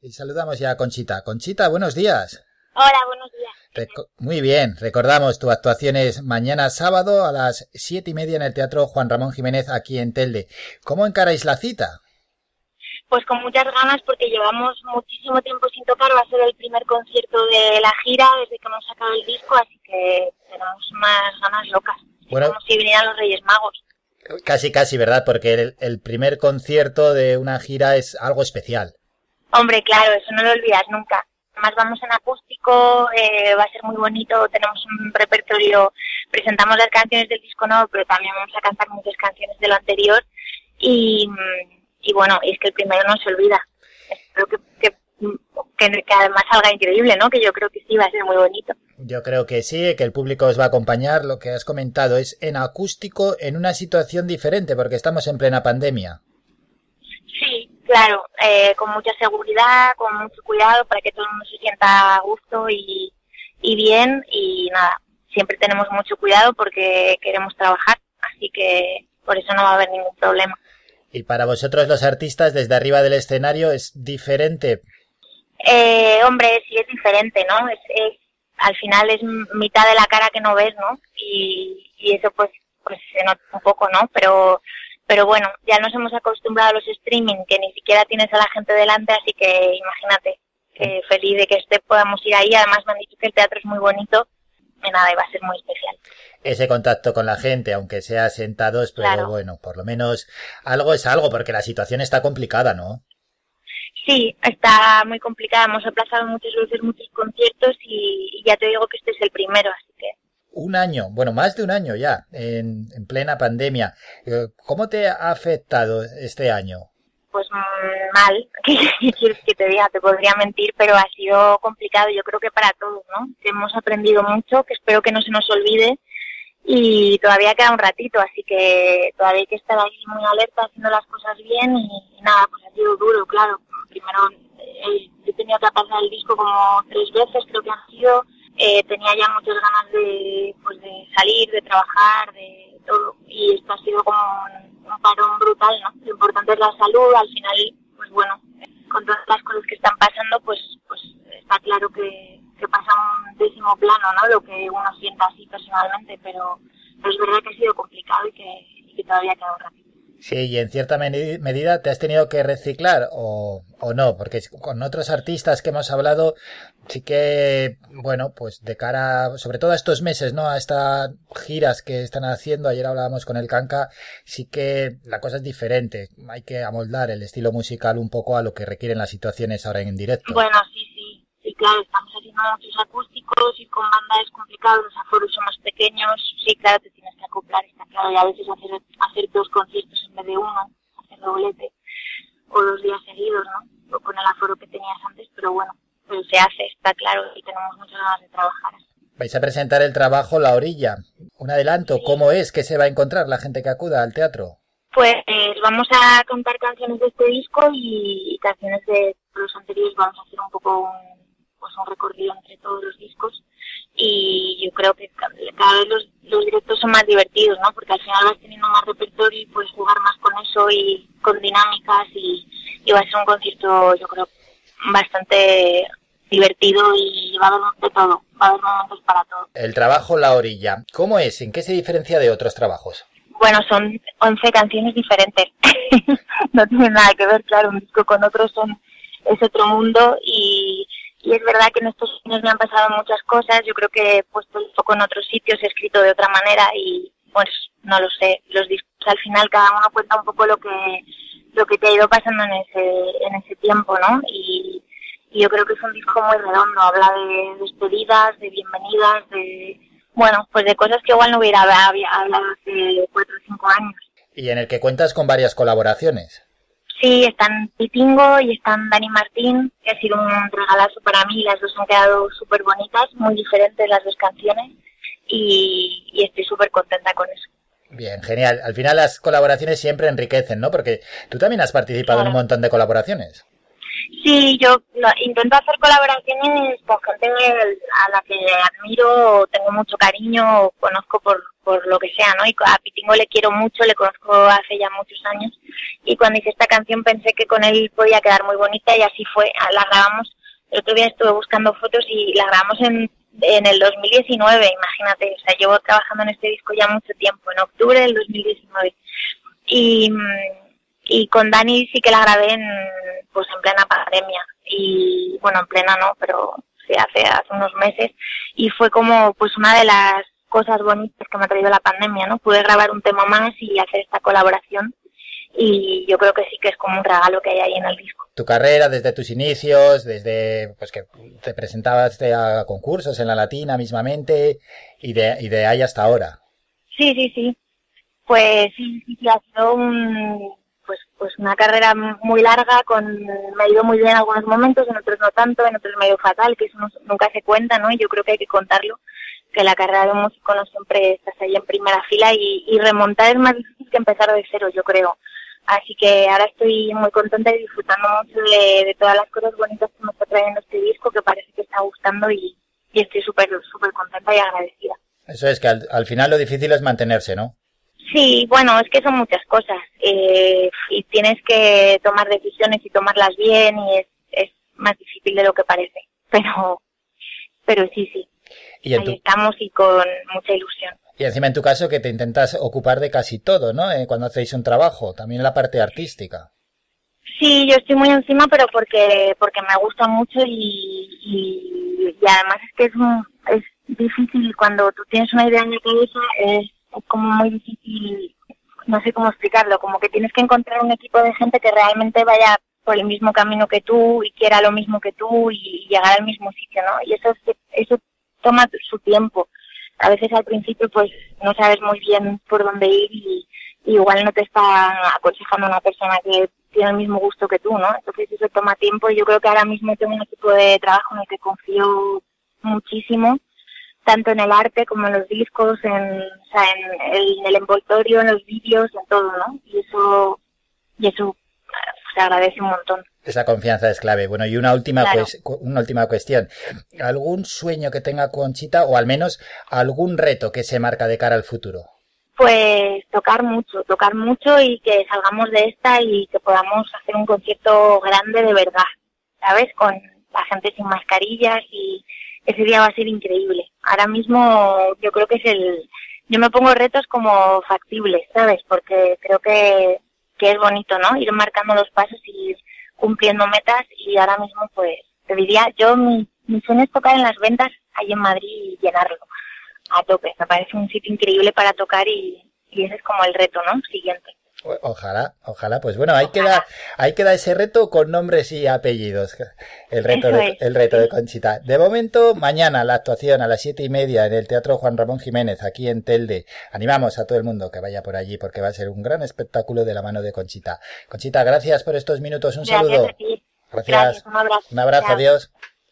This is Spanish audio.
Y saludamos ya a Conchita. Conchita, buenos días. Hola, buenos días. Muy bien, recordamos tu actuación es mañana sábado a las siete y media en el Teatro Juan Ramón Jiménez aquí en Telde. ¿Cómo encaráis la cita? Pues con muchas ganas porque llevamos muchísimo tiempo sin tocar, va a ser el primer concierto de la gira desde que hemos sacado el disco, así que tenemos unas ganas locas, bueno, como si vinieran los Reyes Magos. Casi, casi, ¿verdad? Porque el, el primer concierto de una gira es algo especial. Hombre, claro, eso no lo olvidas nunca. Además vamos en acústico, eh, va a ser muy bonito, tenemos un repertorio, presentamos las canciones del disco nuevo, pero también vamos a cantar muchas canciones de lo anterior y, y bueno, es que el primero no se olvida. Espero que, que, que, además salga increíble, ¿no? Que yo creo que sí va a ser muy bonito. Yo creo que sí, que el público os va a acompañar. Lo que has comentado es en acústico, en una situación diferente, porque estamos en plena pandemia. Sí, claro, eh, con mucha seguridad, con mucho cuidado para que todo el mundo se sienta a gusto y, y bien. Y nada, siempre tenemos mucho cuidado porque queremos trabajar, así que por eso no va a haber ningún problema. ¿Y para vosotros los artistas desde arriba del escenario es diferente? Eh, hombre, sí es diferente, ¿no? Es, al final es mitad de la cara que no ves, ¿no? Y, y eso pues, pues se nota un poco, ¿no? Pero, pero bueno, ya nos hemos acostumbrado a los streaming, que ni siquiera tienes a la gente delante, así que imagínate, que feliz de que este podamos ir ahí. Además me han dicho que el teatro es muy bonito y nada, va a ser muy especial ese contacto con la gente, aunque sea sentados, pero bueno, por lo menos algo es algo, porque la situación está complicada, ¿no? Sí, está muy complicada. Hemos aplazado muchas veces muchos conciertos y, ya te digo que este es el primero, así. Un año, bueno, más de un año ya, en, en plena pandemia. Eh, ¿Cómo te ha afectado este año? Pues mm, mal, ¿qué quieres que te diga? Te podría mentir, pero ha sido complicado, yo creo que para todos, ¿no? hemos aprendido mucho, que espero que no se nos olvide y todavía queda un ratito, así que todavía hay que estar ahí muy alerta haciendo las cosas bien y, nada, pues ha sido duro, claro. Primero eh, he tenido que pasar el disco como tres veces, creo que han sido, eh, tenía ya muchas ganas de, pues de salir, de trabajar, de todo, y esto ha sido como un, parón brutal, ¿no? Lo importante es la salud, al final, pues bueno, con todas las cosas que están pasando, pues, pues está claro que, que pasa un décimo plano, ¿no? Lo que uno sienta así personalmente, pero, es verdad que ha sido complicado y que, que todavía queda un ratito. Sí, y en cierta medida te has tenido que reciclar o, o no, porque con otros artistas que hemos hablado, sí que, bueno, pues de cara, sobre todo a estos meses, ¿no? A estas giras que están haciendo, ayer hablábamos con el Canca, sí que la cosa es diferente, hay que amoldar el estilo musical un poco a lo que requieren las situaciones ahora en directo. Bueno, sí, sí, sí, claro, estamos haciendo muchos acústicos y con banda es complicado, los aforos son más pequeños, sí, claro, te tienes que acoplar, está claro, y a veces hacer, hacer dos conciertos vez de uno, hacer doblete, o dos días seguidos, ¿no? O con el aforo que tenías antes, pero bueno, pues se hace, está claro, y tenemos muchas ganas de trabajar. Vais a presentar el trabajo La Orilla. Un adelanto, ¿cómo es que se va a encontrar la gente que acuda al teatro? Pues vamos a contar canciones de este disco y canciones de los anteriores. Vamos a hacer un poco un, pues un recorrido entre todos los discos y yo creo que cada vez los, los directos son más divertidos, ¿no? Porque al final vas teniendo más repertorio y puedes eso y con dinámicas y, y va a ser un concierto, yo creo, bastante divertido y va a haber de todo, va a haber momentos para todo. El trabajo La Orilla, ¿cómo es? ¿En qué se diferencia de otros trabajos? Bueno, son 11 canciones diferentes. no tiene nada que ver, claro, un disco con otro son, es otro mundo y, y es verdad que en estos años me han pasado muchas cosas. Yo creo que he puesto el foco en otros sitios, he escrito de otra manera y pues no lo sé. Los discos al final cada uno cuenta un poco lo que lo que te ha ido pasando en ese en ese tiempo, ¿no? Y, y yo creo que es un disco muy redondo. Habla de despedidas, de bienvenidas, de bueno, pues de cosas que igual no hubiera hablado hace cuatro o cinco años. Y en el que cuentas con varias colaboraciones. Sí, están Pitingo y están Dani Martín, que ha sido un regalazo para mí. Las dos han quedado súper bonitas, muy diferentes las dos canciones y, y estoy súper contenta con eso. Bien, genial. Al final las colaboraciones siempre enriquecen, ¿no? Porque tú también has participado en un montón de colaboraciones. Sí, yo intento hacer colaboraciones con gente a la que admiro, tengo mucho cariño, conozco por, por lo que sea, ¿no? Y a Pitingo le quiero mucho, le conozco hace ya muchos años y cuando hice esta canción pensé que con él podía quedar muy bonita y así fue. La grabamos, el otro día estuve buscando fotos y la grabamos en, en el 2019, imagínate, o sea, llevo trabajando en este disco ya mucho tiempo, en octubre del 2019. Y, y con Dani sí que la grabé en, pues en plena pandemia y bueno, en plena no, pero sí hace, hace unos meses y fue como pues una de las cosas bonitas que me ha traído la pandemia, ¿no? Pude grabar un tema más y hacer esta colaboración y yo creo que sí que es como un regalo que hay ahí en el disco. Tu carrera desde tus inicios, desde pues que te presentabas a concursos en la Latina mismamente y de, y de ahí hasta ahora. Sí, sí, sí. Pues sí, sí, sí ha sido un, pues, pues una carrera muy larga, con me ha ido muy bien en algunos momentos, en otros no tanto, en otros me ha ido fatal, que eso nunca se cuenta, ¿no? Y yo creo que hay que contarlo que la carrera de un músico no siempre estás ahí en primera fila y, remontar es más difícil que empezar de cero, yo creo. Así que ahora estoy muy contenta y disfrutando mucho de, todas las cosas bonitas que me está trayendo este disco, que parece que está gustando y, estoy súper súper contenta y agradecida. Eso es que al, final lo difícil es mantenerse, ¿no? Sí, bueno, es que son muchas cosas eh, y tienes que tomar decisiones y tomarlas bien y es, es más difícil de lo que parece, pero, pero sí, sí. Y Ahí estamos y con mucha ilusión. Y encima en tu caso que te intentas ocupar de casi todo, ¿no? Eh, cuando hacéis un trabajo, también la parte artística. Sí, yo estoy muy encima, pero porque porque me gusta mucho y, y, además es que es, es difícil cuando tú tienes una idea en la cabeza, es, es como muy difícil, no sé cómo explicarlo, como que tienes que encontrar un equipo de gente que realmente vaya por el mismo camino que tú y quiera lo mismo que tú y llegar al mismo sitio, ¿no? Y eso, eso toma su tiempo. A veces al principio pues no sabes muy bien por dónde ir y, igual no te está aconsejando una persona que tiene el mismo gusto que tú, ¿no? Entonces eso toma tiempo y yo creo que ahora mismo tengo un equipo de trabajo en el que confío muchísimo, tanto en el arte como en los discos, en, o sea, en, el, en el envoltorio, en los vídeos, en todo, ¿no? Y eso, y eso se agradece un montón. Esa confianza es clave. Bueno, y una última, una última cuestión. ¿Algún sueño que tenga Conchita o al menos algún reto que se marca de cara al futuro? Pues tocar mucho, tocar mucho y que salgamos de esta y que podamos hacer un concierto grande de verdad, ¿sabes? Con la gente sin mascarillas y ese día va a ser increíble. Ahora mismo yo creo que es el... Yo me pongo retos como factibles, ¿sabes? Porque creo que, que es bonito, ¿no? Ir marcando los pasos y ir cumpliendo metas y ahora mismo pues te diría, yo mi, mi sueño es tocar en las ventas ahí en Madrid y llenarlo a tope. Me parece un sitio increíble para tocar y, y ese es como el reto, ¿no? Siguiente. Ojalá, ojalá. Pues bueno, ahí queda, ahí queda ese reto con nombres y apellidos. El reto, de, el reto de Conchita. De momento, mañana la actuación a las siete y media en el Teatro Juan Ramón Jiménez, aquí en Telde. Animamos a todo el mundo que vaya por allí porque va a ser un gran espectáculo de la mano de Conchita. Conchita, gracias por estos minutos. Un saludo. Gracias. un abrazo. Un abrazo, adiós.